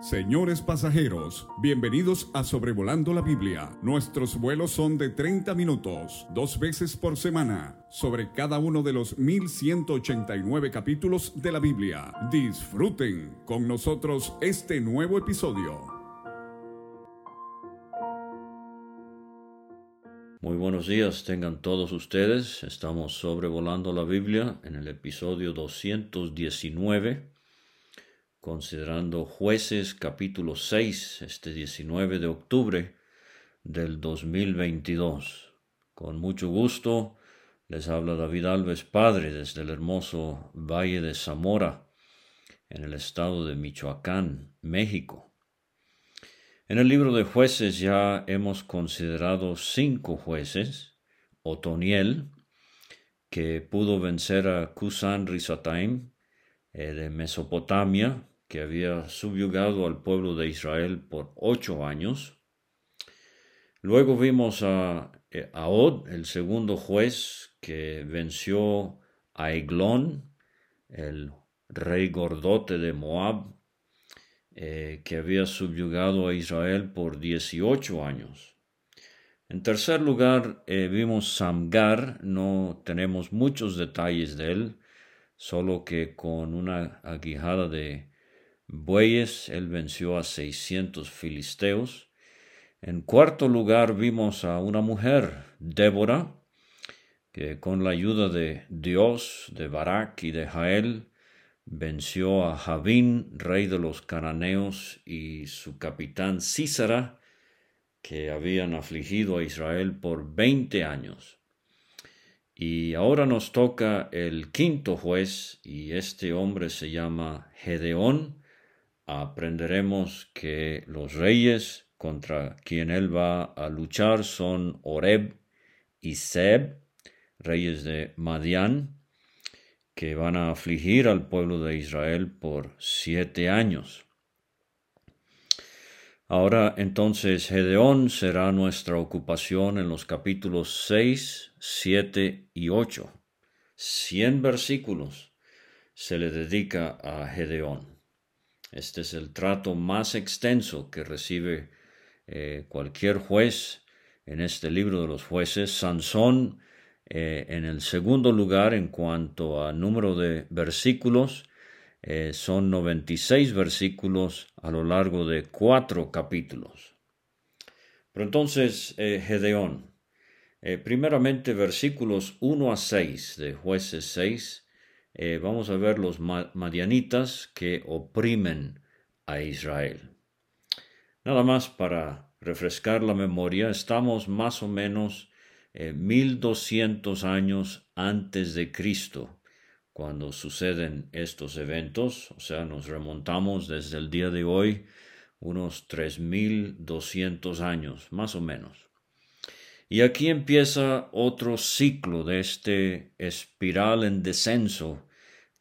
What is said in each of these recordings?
Señores pasajeros, bienvenidos a Sobrevolando la Biblia. Nuestros vuelos son de 30 minutos, dos veces por semana, sobre cada uno de los 1189 capítulos de la Biblia. Disfruten con nosotros este nuevo episodio. Muy buenos días, tengan todos ustedes. Estamos sobrevolando la Biblia en el episodio 219 considerando jueces capítulo 6, este 19 de octubre del 2022. Con mucho gusto les habla David Alves Padre desde el hermoso Valle de Zamora, en el estado de Michoacán, México. En el libro de jueces ya hemos considerado cinco jueces, Otoniel, que pudo vencer a Kusan Risataim eh, de Mesopotamia, que había subyugado al pueblo de Israel por ocho años. Luego vimos a, eh, Od, el segundo juez, que venció a Eglón, el rey gordote de Moab, eh, que había subyugado a Israel por dieciocho años. En tercer lugar, eh, vimos Samgar, no tenemos muchos detalles de él, solo que con una aguijada de bueyes, él venció a seiscientos filisteos. En cuarto lugar vimos a una mujer, Débora, que con la ayuda de Dios, de Barak y de Jael, venció a Javín, rey de los cananeos, y su capitán Císara, que habían afligido a Israel por veinte años. Y ahora nos toca el quinto juez, y este hombre se llama Gedeón, aprenderemos que los reyes contra quien él va a luchar son Oreb y Seb, reyes de Madián, que van a afligir al pueblo de Israel por siete años. Ahora entonces Gedeón será nuestra ocupación en los capítulos 6, 7 y 8. Cien versículos se le dedica a Gedeón. Este es el trato más extenso que recibe eh, cualquier juez en este libro de los jueces. Sansón eh, en el segundo lugar en cuanto a número de versículos. Eh, son 96 versículos a lo largo de cuatro capítulos. Pero entonces, Gedeón, primeramente versículos 1 a 6 de jueces 6, eh, vamos a ver los madianitas que oprimen a Israel. Nada más para refrescar la memoria, estamos más o menos eh, mil doscientos años antes de Cristo cuando suceden estos eventos, o sea, nos remontamos desde el día de hoy unos tres mil doscientos años, más o menos. Y aquí empieza otro ciclo de este espiral en descenso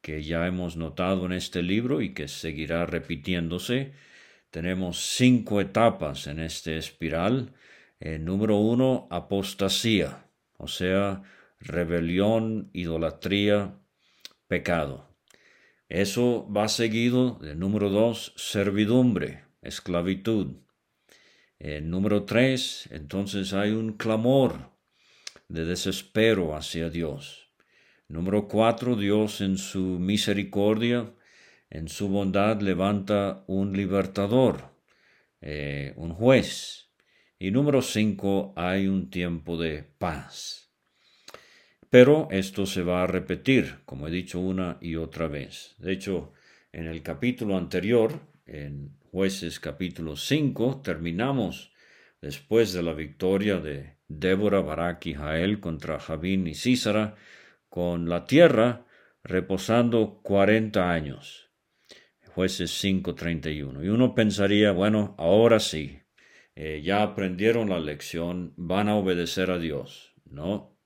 que ya hemos notado en este libro y que seguirá repitiéndose. Tenemos cinco etapas en este espiral. Eh, número uno, apostasía, o sea, rebelión, idolatría, pecado. Eso va seguido de número dos, servidumbre, esclavitud. En número tres, entonces hay un clamor de desespero hacia Dios. Número cuatro, Dios en su misericordia, en su bondad levanta un libertador, eh, un juez. Y número cinco, hay un tiempo de paz. Pero esto se va a repetir, como he dicho una y otra vez. De hecho, en el capítulo anterior, en jueces capítulo 5, terminamos después de la victoria de Débora, Barak y Jael contra Javín y Císara, con la tierra reposando cuarenta años. Jueces 5:31. Y uno pensaría, bueno, ahora sí, eh, ya aprendieron la lección, van a obedecer a Dios. No,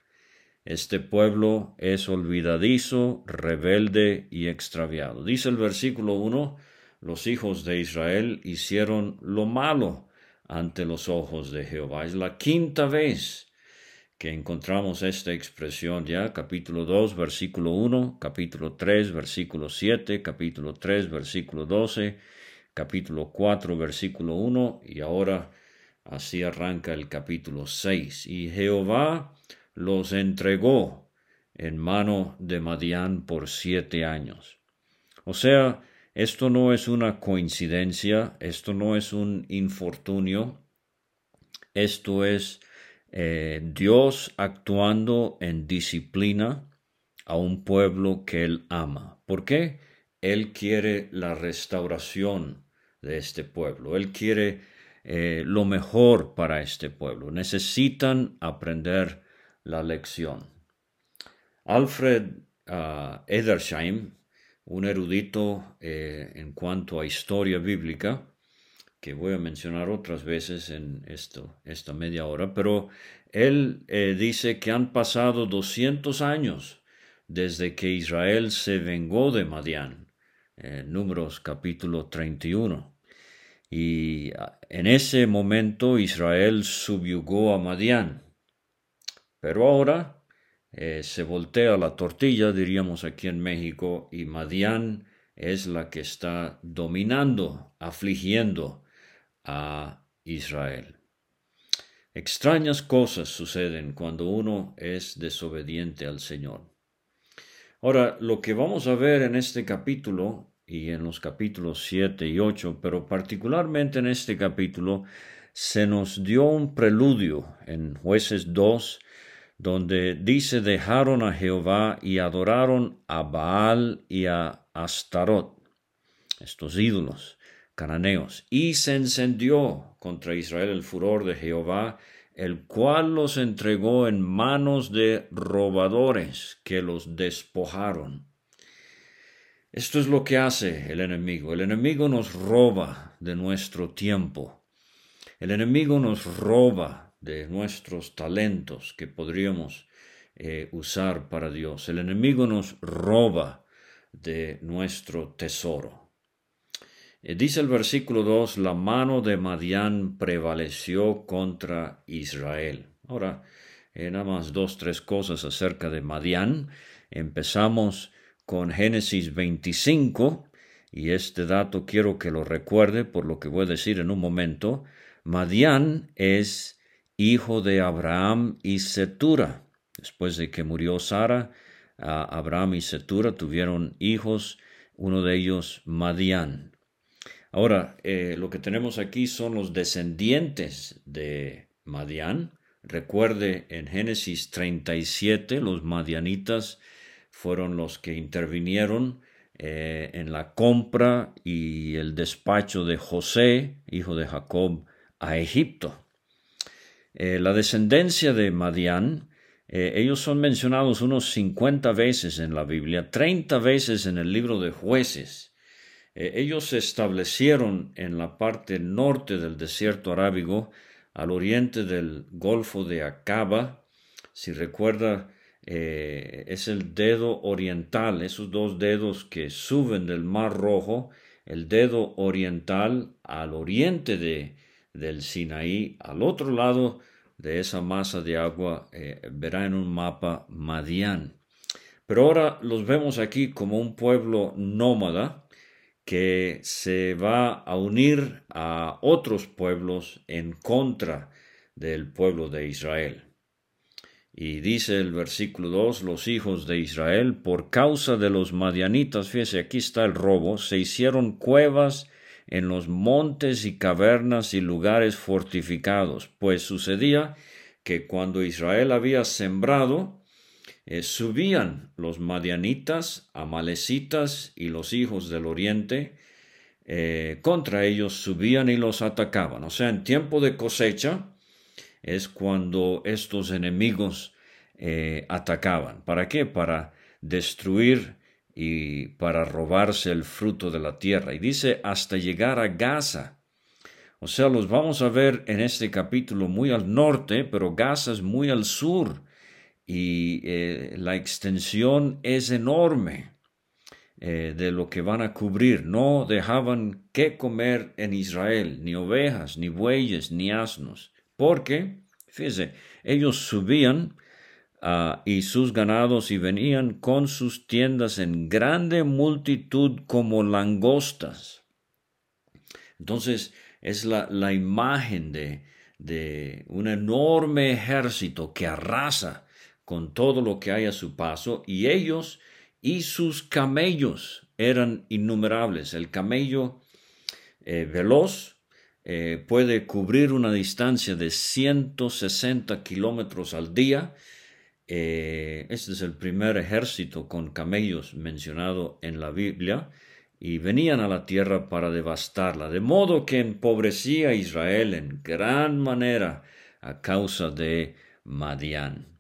este pueblo es olvidadizo, rebelde y extraviado. Dice el versículo 1, los hijos de Israel hicieron lo malo ante los ojos de Jehová. Es la quinta vez que encontramos esta expresión ya, capítulo 2, versículo 1, capítulo 3, versículo 7, capítulo 3, versículo 12, capítulo 4, versículo 1, y ahora así arranca el capítulo 6. Y Jehová los entregó en mano de Madián por siete años. O sea, esto no es una coincidencia, esto no es un infortunio, esto es eh, Dios actuando en disciplina a un pueblo que Él ama. ¿Por qué? Él quiere la restauración de este pueblo. Él quiere eh, lo mejor para este pueblo. Necesitan aprender la lección. Alfred uh, Edersheim, un erudito eh, en cuanto a historia bíblica, que voy a mencionar otras veces en esto, esta media hora, pero él eh, dice que han pasado 200 años desde que Israel se vengó de Madián, en Números capítulo 31. Y ah, en ese momento Israel subyugó a Madián. Pero ahora eh, se voltea la tortilla, diríamos aquí en México, y Madián es la que está dominando, afligiendo a Israel. Extrañas cosas suceden cuando uno es desobediente al Señor. Ahora, lo que vamos a ver en este capítulo y en los capítulos 7 y 8, pero particularmente en este capítulo, se nos dio un preludio en jueces 2, donde dice dejaron a Jehová y adoraron a Baal y a Astarot, estos ídolos cananeos, y se encendió contra Israel el furor de Jehová, el cual los entregó en manos de robadores que los despojaron. Esto es lo que hace el enemigo. El enemigo nos roba de nuestro tiempo. El enemigo nos roba de nuestros talentos que podríamos eh, usar para Dios. El enemigo nos roba de nuestro tesoro. Eh, dice el versículo 2, la mano de Madián prevaleció contra Israel. Ahora, eh, nada más dos, tres cosas acerca de Madián. Empezamos con Génesis 25, y este dato quiero que lo recuerde por lo que voy a decir en un momento. Madián es hijo de Abraham y Setura. Después de que murió Sara, Abraham y Setura tuvieron hijos, uno de ellos Madián. Ahora, eh, lo que tenemos aquí son los descendientes de Madián. Recuerde, en Génesis 37, los madianitas fueron los que intervinieron eh, en la compra y el despacho de José, hijo de Jacob, a Egipto. Eh, la descendencia de Madián, ellos son mencionados unos 50 veces en la Biblia, 30 veces en el libro de jueces. Eh, ellos se establecieron en la parte norte del desierto arábigo, al oriente del Golfo de Acaba. Si recuerda, es el dedo oriental, esos dos dedos que suben del Mar Rojo, el dedo oriental al oriente de, del Sinaí, al otro lado de esa masa de agua, eh, verá en un mapa Madián. Pero ahora los vemos aquí como un pueblo nómada que se va a unir a otros pueblos en contra del pueblo de Israel. Y dice el versículo 2, los hijos de Israel, por causa de los madianitas, fíjese, aquí está el robo, se hicieron cuevas en los montes y cavernas y lugares fortificados, pues sucedía que cuando Israel había sembrado, eh, subían los madianitas, amalecitas y los hijos del oriente, eh, contra ellos subían y los atacaban. O sea, en tiempo de cosecha es cuando estos enemigos eh, atacaban. ¿Para qué? Para destruir y para robarse el fruto de la tierra. Y dice hasta llegar a Gaza. O sea, los vamos a ver en este capítulo muy al norte, pero Gaza es muy al sur y eh, la extensión es enorme eh, de lo que van a cubrir. No dejaban que comer en Israel, ni ovejas, ni bueyes, ni asnos, porque, fíjese, ellos subían Ah, y sus ganados y venían con sus tiendas en grande multitud como langostas. Entonces es la, la imagen de, de un enorme ejército que arrasa con todo lo que hay a su paso y ellos y sus camellos eran innumerables. El camello eh, veloz eh, puede cubrir una distancia de 160 kilómetros al día. Eh, este es el primer ejército con camellos mencionado en la Biblia y venían a la tierra para devastarla, de modo que empobrecía a Israel en gran manera a causa de Madián.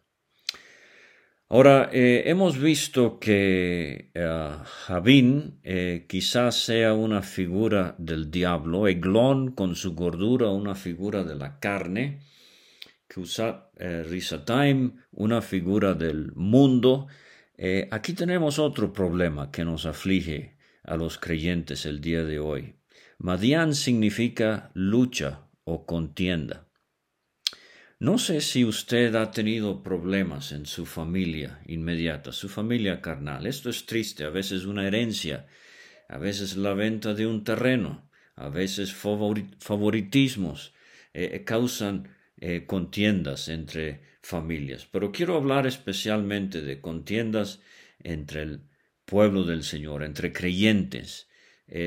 Ahora, eh, hemos visto que eh, Javín eh, quizás sea una figura del diablo, Eglón con su gordura una figura de la carne, Kusat Risataim una figura del mundo. aquí tenemos otro problema que nos aflige a los creyentes el día de hoy. Madián significa lucha o contienda. No sé si usted ha tenido problemas en su familia inmediata, su familia carnal. Esto es triste, a veces una herencia, a veces la venta de un terreno, a veces favoritismos eh, eh, causan eh, contiendas entre familias. Pero quiero hablar especialmente de contiendas entre el pueblo del Señor, entre creyentes.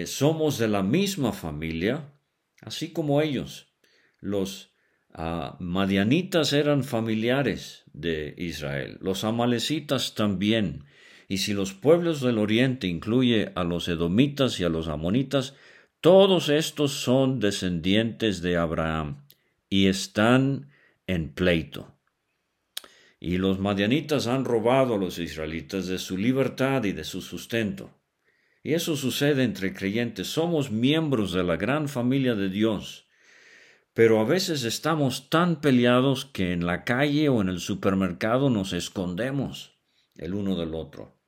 somos de la misma familia, así como ellos, los Ah, madianitas eran familiares de Israel, los amalecitas también, y si los pueblos del oriente incluye a los edomitas y a los amonitas, todos estos son descendientes de Abraham y están en pleito. Y los madianitas han robado a los israelitas de su libertad y de su sustento. Y eso sucede entre creyentes. Somos miembros de la gran familia de Dios pero a veces estamos tan peleados que en la calle o en el supermercado nos escondemos el uno del otro.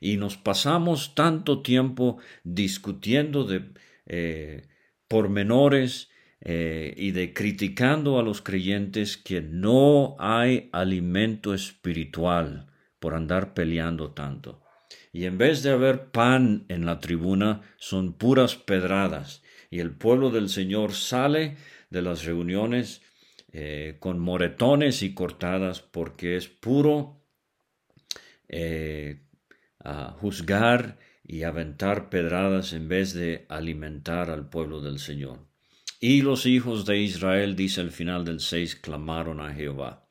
Y nos pasamos tanto tiempo discutiendo de eh, pormenores eh, y de criticando a los creyentes que no hay alimento espiritual por andar peleando tanto. Y en vez de haber pan en la tribuna, son puras pedradas. Y el pueblo del Señor sale de las reuniones eh, con moretones y cortadas porque es puro eh, juzgar y aventar pedradas en vez de alimentar al pueblo del Señor. Y los hijos de Israel, dice el final del 6, clamaron a Jehová.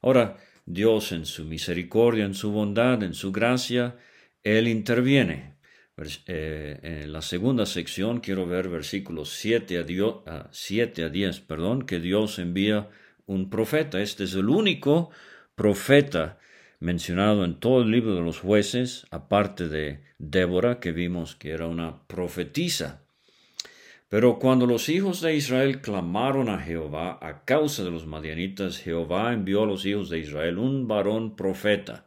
Ahora, Dios en su misericordia, en su bondad, en su gracia, Él interviene eh, en la segunda sección quiero ver versículos 7 a, 7 a 10, perdón, que Dios envía un profeta. Este es el único profeta mencionado en todo el libro de los jueces, aparte de Débora, que vimos que era una profetisa. Pero cuando los hijos de Israel clamaron a Jehová a causa de los madianitas, Jehová envió a los hijos de Israel un varón profeta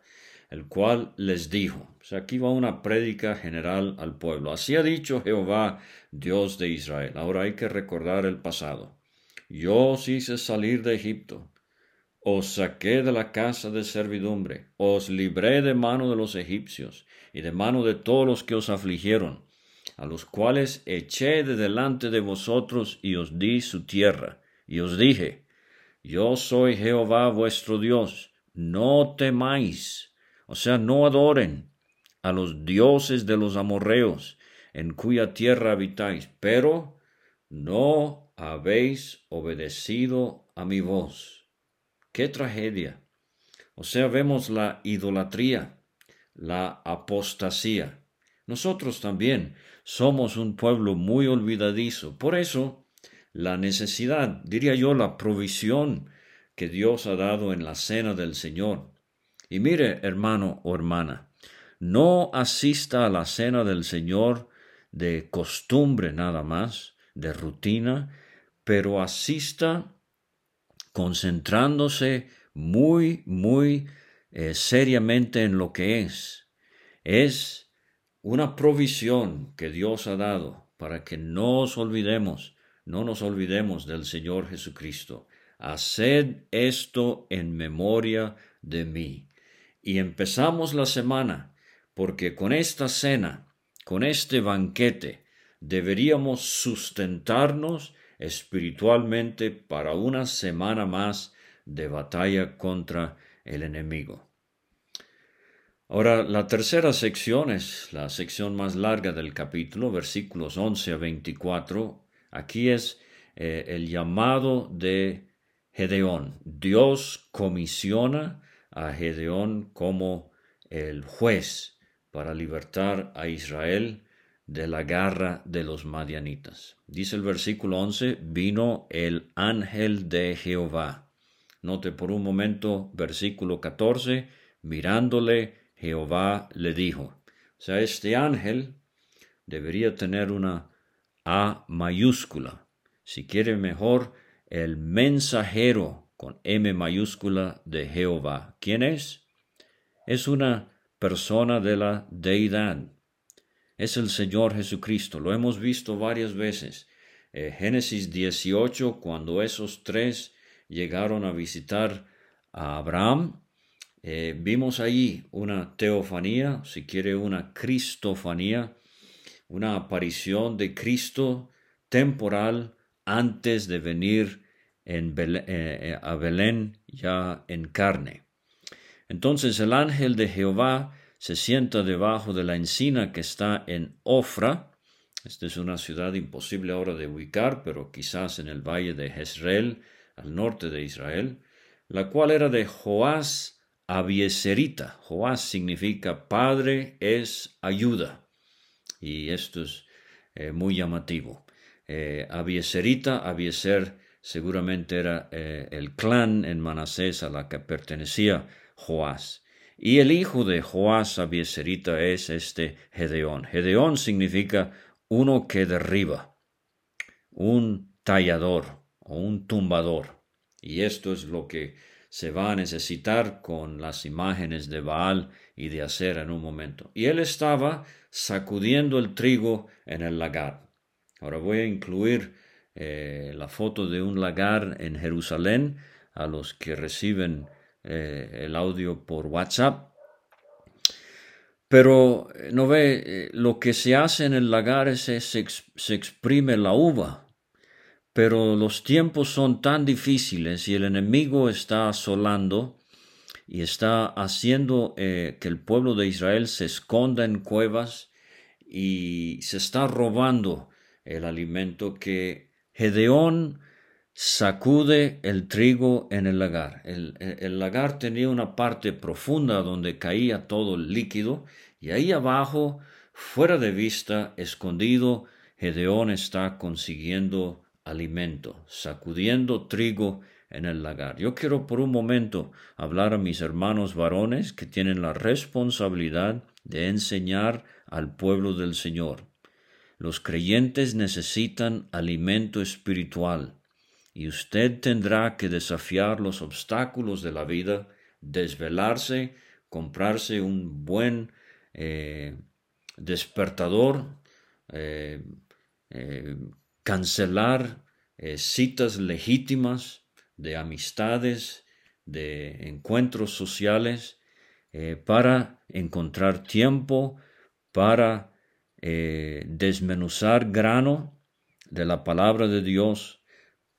el cual les dijo, aquí va una prédica general al pueblo, así ha dicho Jehová, Dios de Israel. Ahora hay que recordar el pasado. Yo os hice salir de Egipto, os saqué de la casa de servidumbre, os libré de mano de los egipcios y de mano de todos los que os afligieron, a los cuales eché de delante de vosotros y os di su tierra, y os dije, Yo soy Jehová vuestro Dios, no temáis o sea, no adoren a los dioses de los amorreos en cuya tierra habitáis, pero no habéis obedecido a mi voz. ¡Qué tragedia! O sea, vemos la idolatría, la apostasía. Nosotros también somos un pueblo muy olvidadizo. Por eso, la necesidad, diría yo, la provisión que Dios ha dado en la cena del Señor y mire, hermano o hermana, no asista a la cena del Señor de costumbre nada más, de rutina, pero asista concentrándose muy, muy eh, seriamente en lo que es. Es una provisión que Dios ha dado para que no nos olvidemos, no nos olvidemos del Señor Jesucristo. Haced esto en memoria de mí. Y empezamos la semana porque con esta cena, con este banquete, deberíamos sustentarnos espiritualmente para una semana más de batalla contra el enemigo. Ahora, la tercera sección es la sección más larga del capítulo, versículos 11 a 24. Aquí es eh, el llamado de Gedeón. Dios comisiona a Gedeón como el juez para libertar a Israel de la garra de los madianitas. Dice el versículo 11, vino el ángel de Jehová. Note por un momento versículo 14, mirándole Jehová le dijo. O sea, este ángel debería tener una A mayúscula. Si quiere mejor, el mensajero con M mayúscula de Jehová. ¿Quién es? Es una persona de la deidad es el Señor Jesucristo. Lo hemos visto varias veces. Eh, Génesis 18, cuando esos tres llegaron a visitar a Abraham, eh, vimos allí una teofanía, si quiere una cristofanía, una aparición de Cristo temporal antes de venir en eh, a Belén ya en carne. Entonces el ángel de Jehová se sienta debajo de la encina que está en Ofra. Esta es una ciudad imposible ahora de ubicar, pero quizás en el valle de Jezreel, al norte de Israel, la cual era de Joás Abieserita. Joás significa padre es ayuda. Y esto es eh, muy llamativo. Eh, Abieserita, Abieser seguramente era eh, el clan en Manasés a la que pertenecía Joás. Y el hijo de Joás Abieserita es este Gedeón. Gedeón significa uno que derriba, un tallador o un tumbador. Y esto es lo que se va a necesitar con las imágenes de Baal y de Acer en un momento. Y él estaba sacudiendo el trigo en el lagar. Ahora voy a incluir eh, la foto de un lagar en Jerusalén a los que reciben eh, el audio por WhatsApp. Pero eh, no ve, eh, lo que se hace en el lagar es se, se exprime la uva. Pero los tiempos son tan difíciles y el enemigo está asolando y está haciendo que el pueblo de Israel se esconda en cuevas y se está robando el alimento que Gedeón sacude el trigo en el lagar. El, lagar tenía una parte profunda donde caía todo el líquido y ahí abajo, fuera de vista, escondido, Gedeón está consiguiendo alimento, sacudiendo trigo en el lagar. Yo quiero por un momento hablar a mis hermanos varones que tienen la responsabilidad de enseñar al pueblo del Señor. Los creyentes necesitan alimento espiritual y usted tendrá que desafiar los obstáculos de la vida, desvelarse, comprarse un buen eh, despertador, eh, eh, cancelar citas legítimas de amistades, de encuentros sociales, para encontrar tiempo para desmenuzar grano de la palabra de Dios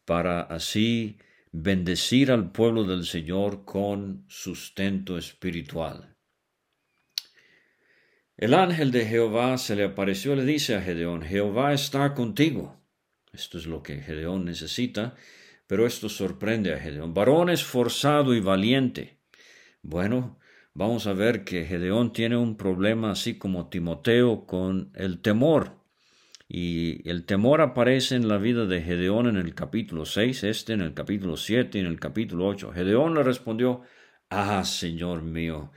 para así bendecir al pueblo del Señor con sustento espiritual. El ángel de Jehová se le apareció y le dice a Gedeón, Jehová está contigo. Esto es lo que Gedeón necesita, pero esto sorprende a Gedeón. Varón esforzado y valiente. Bueno, vamos a ver que Gedeón tiene un problema así como Timoteo con el temor. Y el temor aparece en la vida de Gedeón en el capítulo 6, este en el capítulo 7 y en el capítulo 8. Gedeón le respondió, Ah, Señor mío,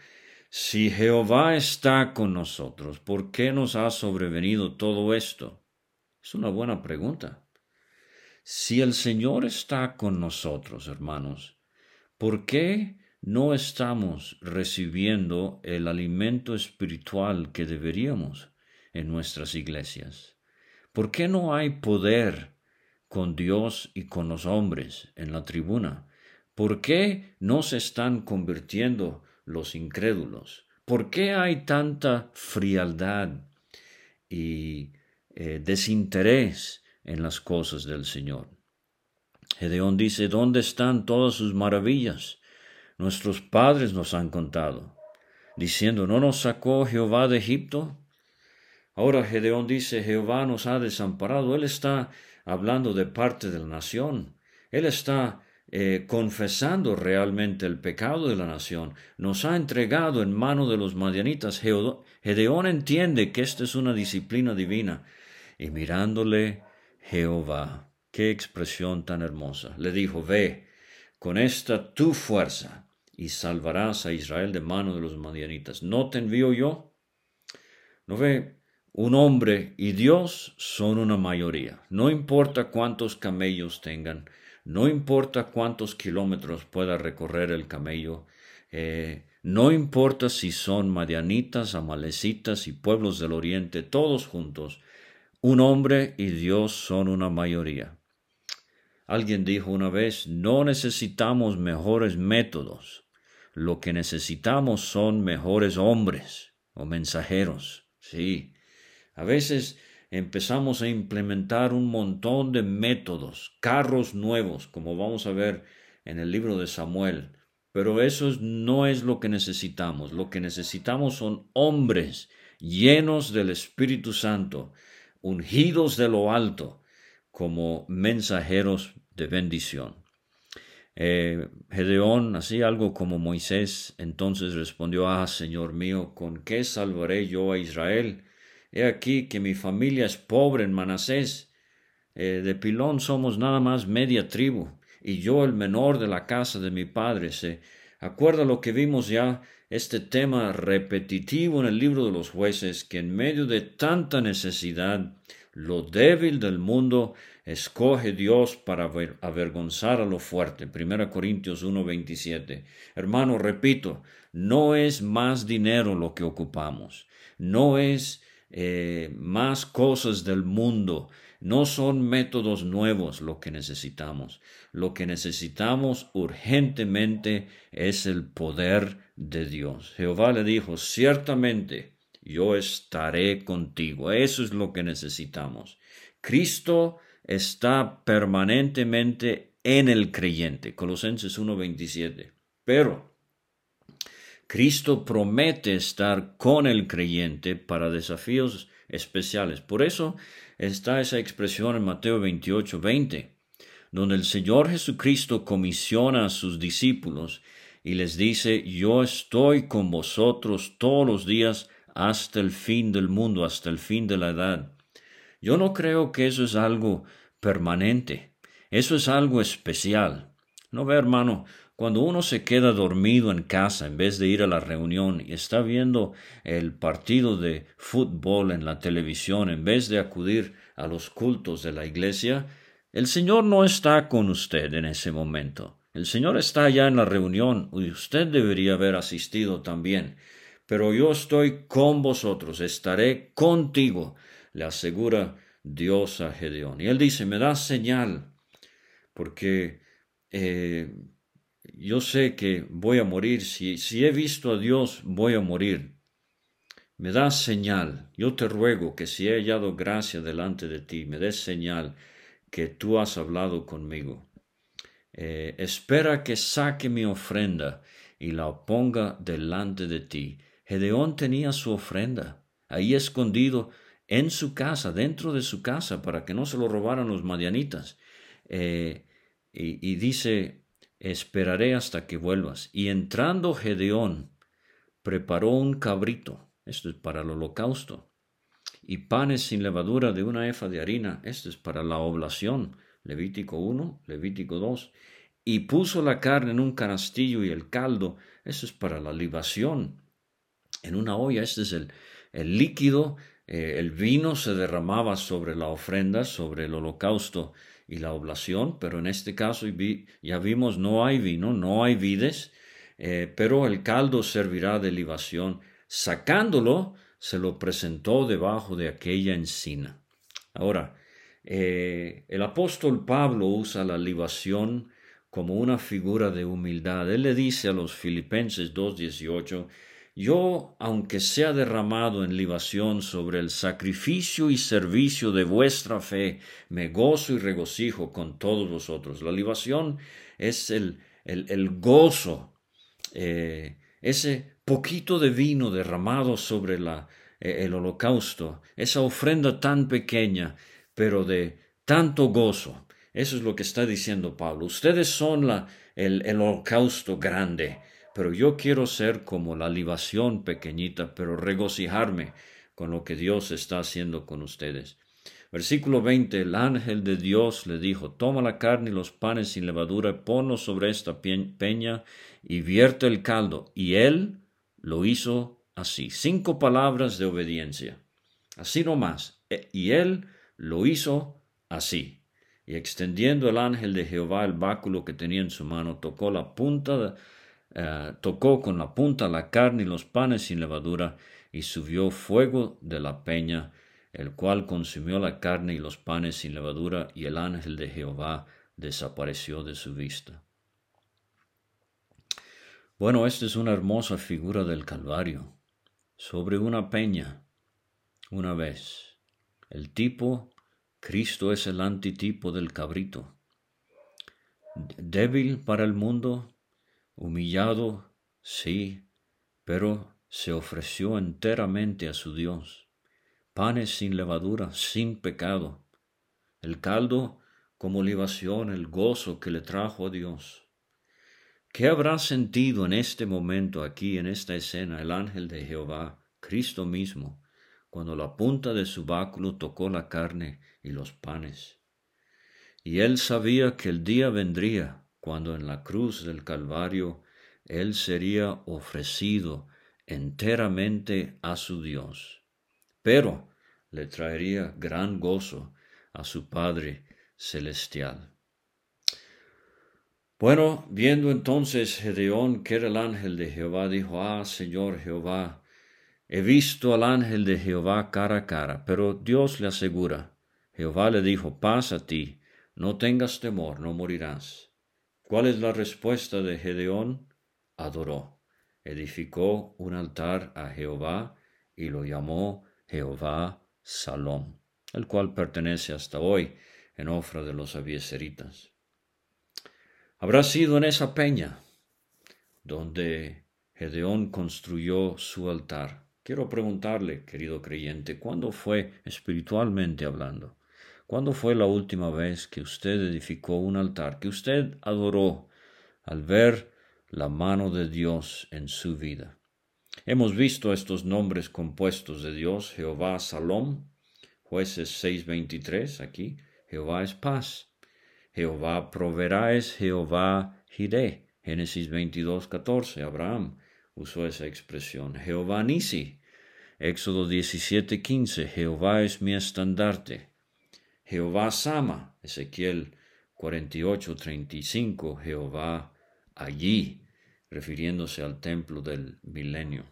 si Jehová está con nosotros, ¿por qué nos ha sobrevenido todo esto? Es una buena pregunta. Si el Señor está con nosotros, hermanos, ¿por qué no estamos recibiendo el alimento espiritual que deberíamos en nuestras iglesias? ¿Por qué no hay poder con Dios y con los hombres en la tribuna? ¿Por qué no se están convirtiendo los incrédulos? ¿Por qué hay tanta frialdad y eh, desinterés en las cosas del Señor. Gedeón dice, ¿dónde están todas sus maravillas? Nuestros padres nos han contado, diciendo, ¿no nos sacó Jehová de Egipto? Ahora Gedeón dice, Jehová nos ha desamparado. Él está hablando de parte de la nación. Él está eh, confesando realmente el pecado de la nación. Nos ha entregado en mano de los madianitas. Gedeón entiende que esta es una disciplina divina. Y mirándole Jehová, qué expresión tan hermosa, le dijo, ve, con esta tu fuerza y salvarás a Israel de mano de los madianitas. ¿No te envío yo? ¿No ve? Un hombre y Dios son una mayoría. No importa cuántos camellos tengan, no importa cuántos kilómetros pueda recorrer el camello, eh, no importa si son madianitas, amalecitas y pueblos del oriente, todos juntos, un hombre y Dios son una mayoría. Alguien dijo una vez, no necesitamos mejores métodos, lo que necesitamos son mejores hombres o mensajeros. Sí, a veces empezamos a implementar un montón de métodos, carros nuevos, como vamos a ver en el libro de Samuel, pero eso no es lo que necesitamos. Lo que necesitamos son hombres llenos del Espíritu Santo, ungidos de lo alto, como mensajeros de bendición. Eh, Gedeón, así algo como Moisés, entonces respondió, Ah, Señor mío, ¿con qué salvaré yo a Israel? He aquí que mi familia es pobre en Manasés. Eh, de Pilón somos nada más media tribu, y yo el menor de la casa de mi padre. Se acuerda lo que vimos ya, este tema repetitivo en el libro de los jueces, que en medio de tanta necesidad, lo débil del mundo escoge Dios para avergonzar a lo fuerte. 1 Corintios 1:27. Hermano, repito, no es más dinero lo que ocupamos, no es eh, más cosas del mundo. No son métodos nuevos lo que necesitamos. Lo que necesitamos urgentemente es el poder de Dios. Jehová le dijo, ciertamente yo estaré contigo. Eso es lo que necesitamos. Cristo está permanentemente en el creyente. Colosenses 1.27. Pero Cristo promete estar con el creyente para desafíos especiales. Por eso está esa expresión en Mateo 28, 20, donde el Señor Jesucristo comisiona a sus discípulos y les dice, yo estoy con vosotros todos los días hasta el fin del mundo, hasta el fin de la edad. Yo no creo que eso es algo permanente, eso es algo especial. No ve, hermano, cuando uno se queda dormido en casa en vez de ir a la reunión y está viendo el partido de fútbol en la televisión en vez de acudir a los cultos de la iglesia, el Señor no está con usted en ese momento. El Señor está allá en la reunión y usted debería haber asistido también. Pero yo estoy con vosotros, estaré contigo, le asegura Dios a Gedeón. Y él dice, me da señal, porque eh, yo sé que voy a morir, si, si he visto a Dios, voy a morir. Me das señal, yo te ruego que si he hallado gracia delante de ti, me des señal que tú has hablado conmigo. Eh, espera que saque mi ofrenda y la ponga delante de ti. Gedeón tenía su ofrenda ahí escondido en su casa, dentro de su casa, para que no se lo robaran los madianitas. Eh, y, y, dice esperaré hasta que vuelvas. Y entrando Gedeón, preparó un cabrito, esto es para el holocausto, y panes sin levadura de una efa de harina, esto es para la oblación, Levítico 1, Levítico 2, y puso la carne en un canastillo y el caldo, esto es para la libación, en una olla, este es el, el líquido, eh, el vino se derramaba sobre la ofrenda, sobre el holocausto, y la oblación, pero en este caso ya vimos no hay vino, no hay vides, eh, pero el caldo servirá de libación. Sacándolo, se lo presentó debajo de aquella encina. Ahora, eh, el apóstol Pablo usa la libación como una figura de humildad. Él le dice a los filipenses 2.18 yo, aunque sea derramado en libación sobre el sacrificio y servicio de vuestra fe, me gozo y regocijo con todos vosotros. La libación es el, el, gozo, eh, ese poquito de vino derramado sobre la, eh, el holocausto, esa ofrenda tan pequeña, pero de tanto gozo. Eso es lo que está diciendo Pablo. Ustedes son la, el, el holocausto grande pero yo quiero ser como la libación pequeñita, pero regocijarme con lo que Dios está haciendo con ustedes. Versículo 20, el ángel de Dios le dijo, toma la carne y los panes sin levadura, ponlos sobre esta peña y vierte el caldo. Y él lo hizo así. Cinco palabras de obediencia. Así nomás. E, y él lo hizo así. Y extendiendo el ángel de Jehová el báculo que tenía en su mano, tocó la punta de eh, tocó con la punta la carne y los panes sin levadura, y subió fuego de la peña, el cual consumió la carne y los panes sin levadura, y el ángel de Jehová desapareció de su vista. Bueno, esta es una hermosa figura del Calvario, sobre una peña, una vez. El tipo, Cristo es el antitipo del cabrito. Débil para el mundo, humillado, sí, pero se ofreció enteramente a su Dios. Panes sin levadura, sin pecado. El caldo como libación, el gozo que le trajo a Dios. ¿Qué habrá sentido en este momento aquí, en esta escena, el ángel de Jehová, Cristo mismo, cuando la punta de su báculo tocó la carne y los panes? Y él sabía que el día vendría cuando en la cruz del Calvario él sería ofrecido enteramente a su Dios, pero le traería gran gozo a su Padre celestial. Bueno, viendo entonces Gedeón que era el ángel de Jehová, dijo, Ah, Señor Jehová, he visto al ángel de Jehová cara a cara, pero Dios le asegura, Jehová le dijo, paz a ti, no tengas temor, no morirás. ¿Cuál es la respuesta de Gedeón? Adoró, edificó un altar a Jehová y lo llamó Jehová Salom, el cual pertenece hasta hoy en Ofra de los Abieseritas. Habrá sido en esa peña donde Gedeón construyó su altar. Quiero preguntarle, querido creyente, ¿cuándo fue espiritualmente hablando? ¿Cuándo fue la última vez que usted edificó un altar, que usted adoró al ver la mano de Dios en su vida? Hemos visto estos nombres compuestos de Dios, Jehová Salom, jueces 6.23 aquí, Jehová es paz, Jehová proveerá es Jehová Jireh, Génesis 22.14, Abraham usó esa expresión, Jehová Nisi, Éxodo 17.15, Jehová es mi estandarte, Jehová Sama, Ezequiel 48, 35, Jehová allí, refiriéndose al templo del milenio.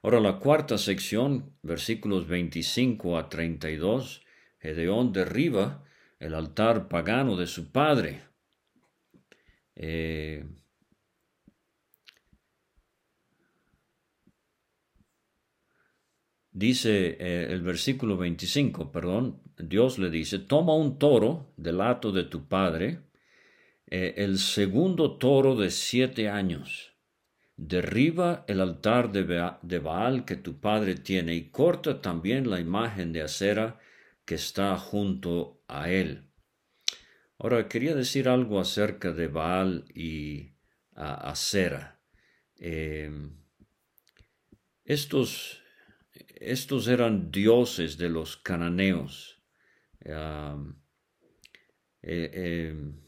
Ahora la cuarta sección, versículos 25 a 32, Gedeón derriba el altar pagano de su padre. Eh, dice eh, el versículo 25, perdón, Dios le dice, toma un toro del hato de tu padre, eh, el segundo toro de siete años, derriba el altar de, Baal que tu padre tiene y corta también la imagen de acera que está junto a él. Ahora, quería decir algo acerca de Baal y acera. Eh, estos estos eran dioses de los cananeos. Eh, em,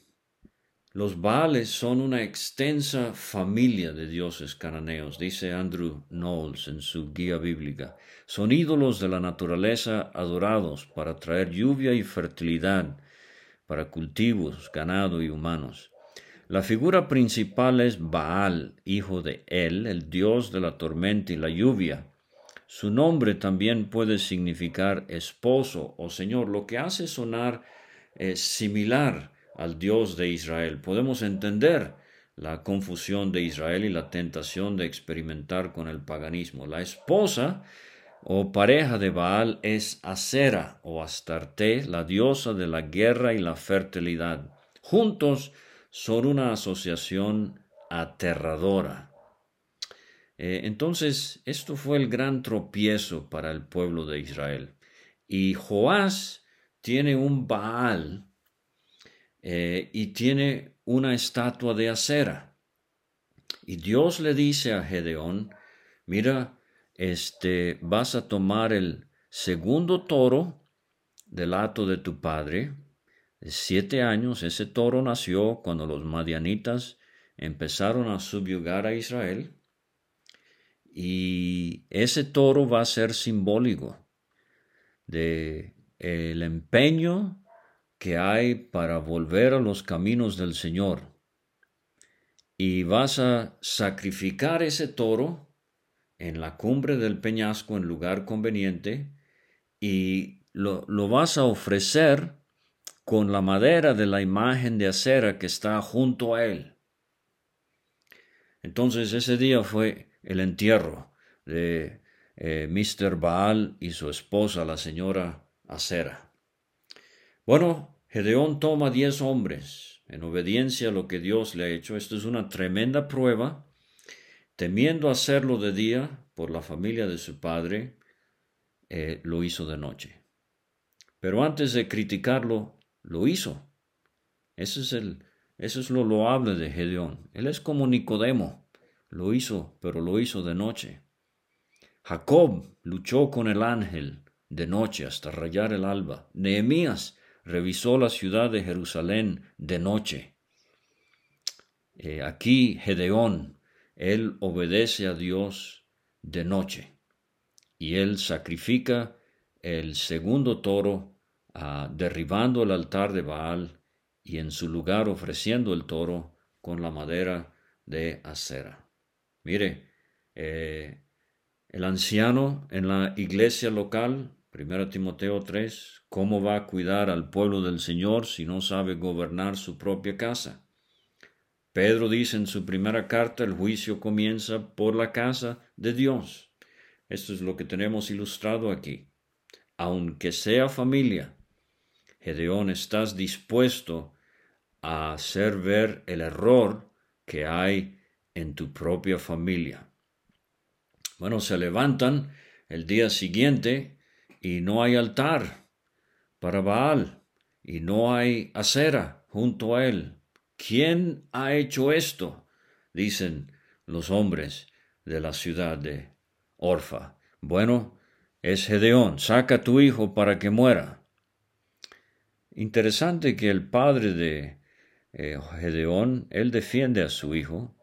los Baales son una extensa familia de dioses cananeos, dice Andrew Knowles en su guía bíblica. Son ídolos de la naturaleza adorados para traer lluvia y fertilidad para cultivos, ganado y humanos. La figura principal es Baal, hijo de El, el dios de la tormenta y la lluvia. Su nombre también puede significar esposo o señor, lo que hace sonar eh, similar al Dios de Israel. Podemos entender la confusión de Israel y la tentación de experimentar con el paganismo. La esposa o pareja de Baal es Acera o Astarte, la diosa de la guerra y la fertilidad. Juntos son una asociación aterradora. Eh, entonces, esto fue el gran tropiezo para el pueblo de Israel. Y Joás tiene un Baal eh, y tiene una estatua de acera. Y Dios le dice a Gedeón, mira, este, vas a tomar el segundo toro del hato de tu padre, de siete años, ese toro nació cuando los madianitas empezaron a subyugar a Israel, y ese toro va a ser simbólico de el empeño que hay para volver a los caminos del Señor. Y vas a sacrificar ese toro en la cumbre del peñasco en lugar conveniente y lo, lo vas a ofrecer con la madera de la imagen de acera que está junto a él. Entonces ese día fue el entierro de eh, Mr. Baal y su esposa, la señora Acera. Bueno, Gedeón toma diez hombres en obediencia a lo que Dios le ha hecho. Esto es una tremenda prueba. Temiendo hacerlo de día por la familia de su padre, eh, lo hizo de noche. Pero antes de criticarlo, lo hizo. Ese es el, eso es lo loable de Gedeón. Él es como Nicodemo. Lo hizo, pero lo hizo de noche. Jacob luchó con el ángel de noche hasta rayar el alba. Nehemías revisó la ciudad de Jerusalén de noche. Eh, aquí Gedeón, él obedece a Dios de noche y él sacrifica el segundo toro ah, derribando el altar de Baal y en su lugar ofreciendo el toro con la madera de acera. Mire, eh, el anciano en la iglesia local, 1 Timoteo 3, ¿cómo va a cuidar al pueblo del Señor si no sabe gobernar su propia casa? Pedro dice en su primera carta, el juicio comienza por la casa de Dios. Esto es lo que tenemos ilustrado aquí. Aunque sea familia, Gedeón, estás dispuesto a hacer ver el error que hay en tu propia familia. Bueno, se levantan el día siguiente y no hay altar para Baal y no hay acera junto a él. ¿Quién ha hecho esto? dicen los hombres de la ciudad de Orfa. Bueno, es Gedeón, saca a tu hijo para que muera. Interesante que el padre de eh, Gedeón, él defiende a su hijo,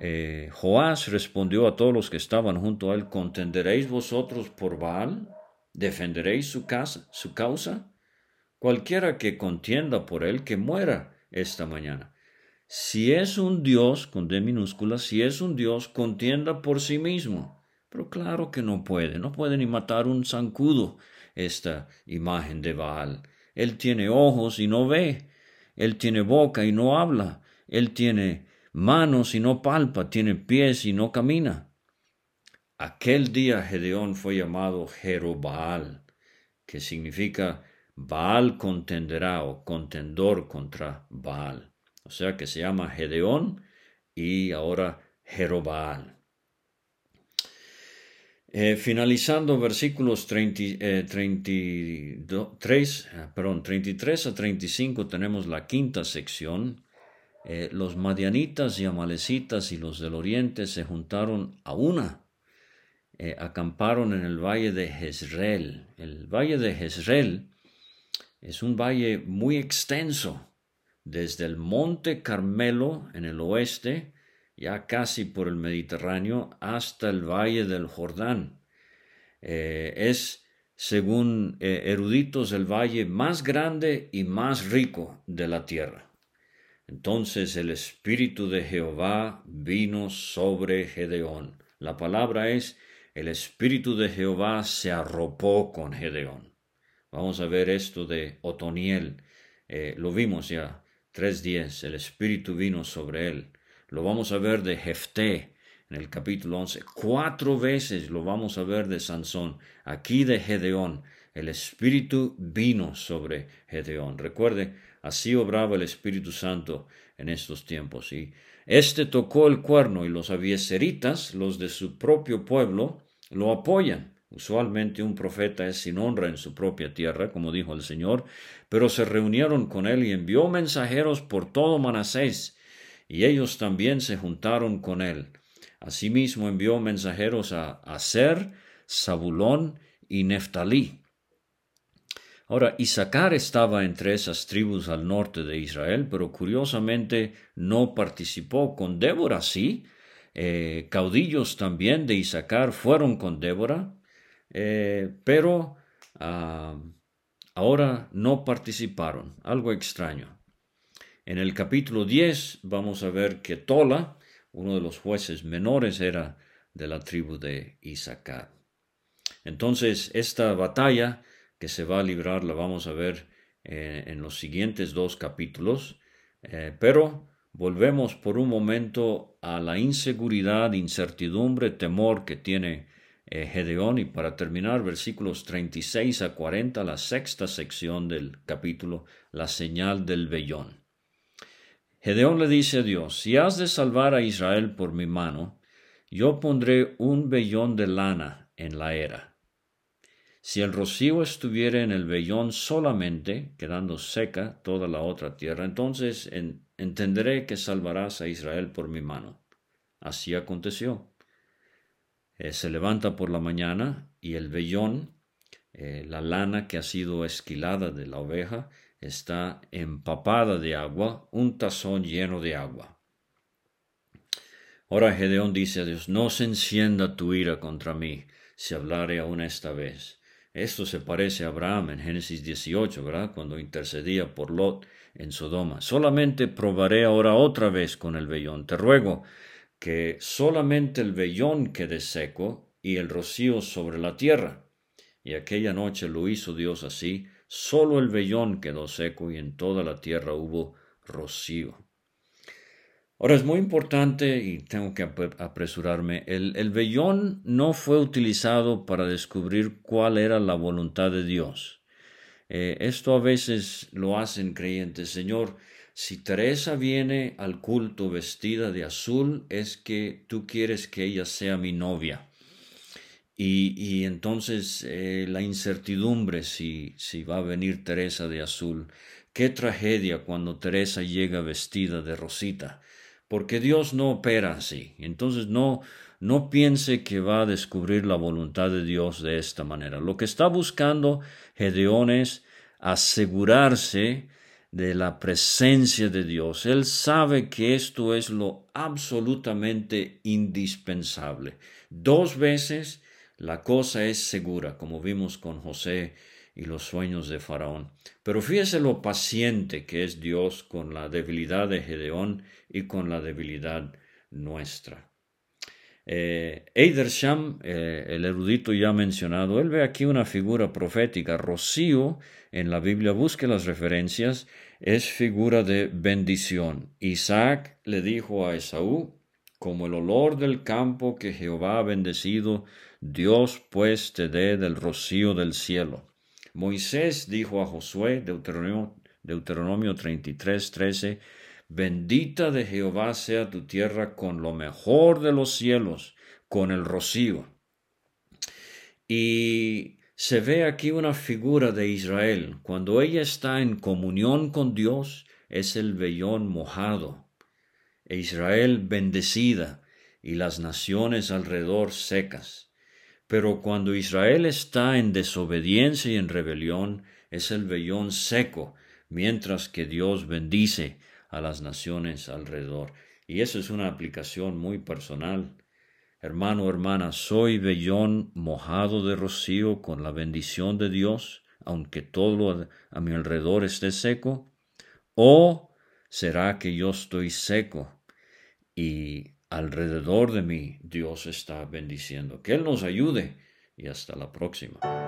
eh, Joás respondió a todos los que estaban junto a él, ¿contenderéis vosotros por Baal? ¿Defenderéis su, casa, su causa? Cualquiera que contienda por él, que muera esta mañana. Si es un Dios, con D minúscula, si es un Dios, contienda por sí mismo. Pero claro que no puede, no puede ni matar un zancudo esta imagen de Baal. Él tiene ojos y no ve, él tiene boca y no habla, él tiene manos y no palpa, tiene pies y no camina. Aquel día Gedeón fue llamado Jerobaal, que significa Baal contenderá o contendor contra Baal. O sea que se llama Gedeón y ahora Jerobaal. Eh, finalizando versículos 30, 33, eh, eh, perdón, 33 a 35 tenemos la quinta sección eh, los madianitas y amalecitas y los del oriente se juntaron a una. Eh, acamparon en el valle de Jezreel. El valle de Jezreel es un valle muy extenso, desde el monte Carmelo en el oeste, ya casi por el Mediterráneo, hasta el valle del Jordán. Eh, es, según eruditos, el valle más grande y más rico de la tierra. Entonces el Espíritu de Jehová vino sobre Gedeón. La palabra es, el Espíritu de Jehová se arropó con Gedeón. Vamos a ver esto de Otoniel. Eh, lo vimos ya, tres días, el Espíritu vino sobre él. lo vamos a ver de Jefté en el capítulo 11. Cuatro veces lo vamos a ver de Sansón. Aquí de Gedeón. El Espíritu vino sobre Gedeón. Recuerde, así obraba el Espíritu Santo en estos tiempos. Y este tocó el cuerno y los avieseritas, los de su propio pueblo, lo apoyan. Usualmente un profeta es sin honra en su propia tierra, como dijo el Señor, pero se reunieron con él y envió mensajeros por todo Manasés, y ellos también se juntaron con él. Asimismo envió mensajeros a Aser, Zabulón y Neftalí. Ahora, Isaacar estaba entre esas tribus al norte de Israel, pero curiosamente no participó con Débora, sí. Eh, caudillos también de Isaacar fueron con Débora, eh, pero ah, ahora no participaron. Algo extraño. En el capítulo 10 vamos a ver que Tola, uno de los jueces menores era de la tribu de Isaacar. Entonces, esta batalla que se va a librar la vamos a ver eh, en los siguientes dos capítulos, eh, pero volvemos por un momento a la inseguridad, incertidumbre, temor que tiene eh, Gedeón y para terminar versículos 36 a 40, la sexta sección del capítulo, la señal del vellón. Gedeón le dice a Dios, si has de salvar a Israel por mi mano, yo pondré un vellón de lana en la era. Si el rocío estuviera en el vellón solamente, quedando seca toda la otra tierra, entonces entenderé que salvarás a Israel por mi mano. Así aconteció. Eh, se levanta por la mañana y el vellón, eh, la lana que ha sido esquilada de la oveja, está empapada de agua, un tazón lleno de agua. Ahora Gedeón dice a Dios, no se encienda tu ira contra mí, si hablaré aún esta vez. Esto se parece a Abraham en Génesis 18, ¿verdad? Cuando intercedía por Lot en Sodoma. Solamente probaré ahora otra vez con el vellón. Te ruego que solamente el vellón quede seco y el rocío sobre la tierra. Y aquella noche lo hizo Dios así, Solo el vellón quedó seco y en toda la tierra hubo rocío. Ahora es muy importante y tengo que apresurarme. El, el, vellón no fue utilizado para descubrir cuál era la voluntad de Dios. Eh, esto a veces lo hacen creyentes. Señor, si Teresa viene al culto vestida de azul, es que tú quieres que ella sea mi novia. Y, entonces eh, la incertidumbre si, si va a venir Teresa de azul. Qué tragedia cuando Teresa llega vestida de rosita, porque Dios no opera así. Entonces no, no piense que va a descubrir la voluntad de Dios de esta manera. Lo que está buscando Gedeón es asegurarse de la presencia de Dios. Él sabe que esto es lo absolutamente indispensable. Dos veces la cosa es segura, como vimos con José y los sueños de Faraón. Pero fíjese lo paciente que es Dios con la debilidad de Gedeón y con la debilidad nuestra. Eh, Eidersham, eh, el erudito ya mencionado, él ve aquí una figura profética. Rocío, en la Biblia, busque las referencias, es figura de bendición. Isaac le dijo a Esaú, como el olor del campo que Jehová ha bendecido, Dios pues te dé del rocío del cielo. Moisés dijo a Josué, Deuteronomio, Deuteronomio 33, 13, Bendita de Jehová sea tu tierra con lo mejor de los cielos, con el rocío. Y se ve aquí una figura de Israel. Cuando ella está en comunión con Dios, es el vellón mojado. E Israel bendecida y las naciones alrededor secas. Pero cuando Israel está en desobediencia y en rebelión, es el vellón seco, mientras que Dios bendice a las naciones alrededor. Y eso es una aplicación muy personal. Hermano, hermana, soy vellón mojado de rocío con la bendición de Dios, aunque todo a mi alrededor esté seco. ¿O será que yo estoy seco y alrededor de mí Dios está bendiciendo. Que Él nos ayude y hasta la próxima.